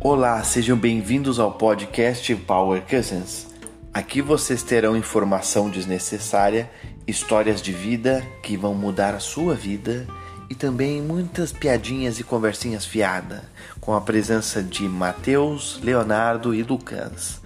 Olá, sejam bem-vindos ao podcast Power Cousins. Aqui vocês terão informação desnecessária, histórias de vida que vão mudar a sua vida e também muitas piadinhas e conversinhas fiada, com a presença de Mateus, Leonardo e Lucas.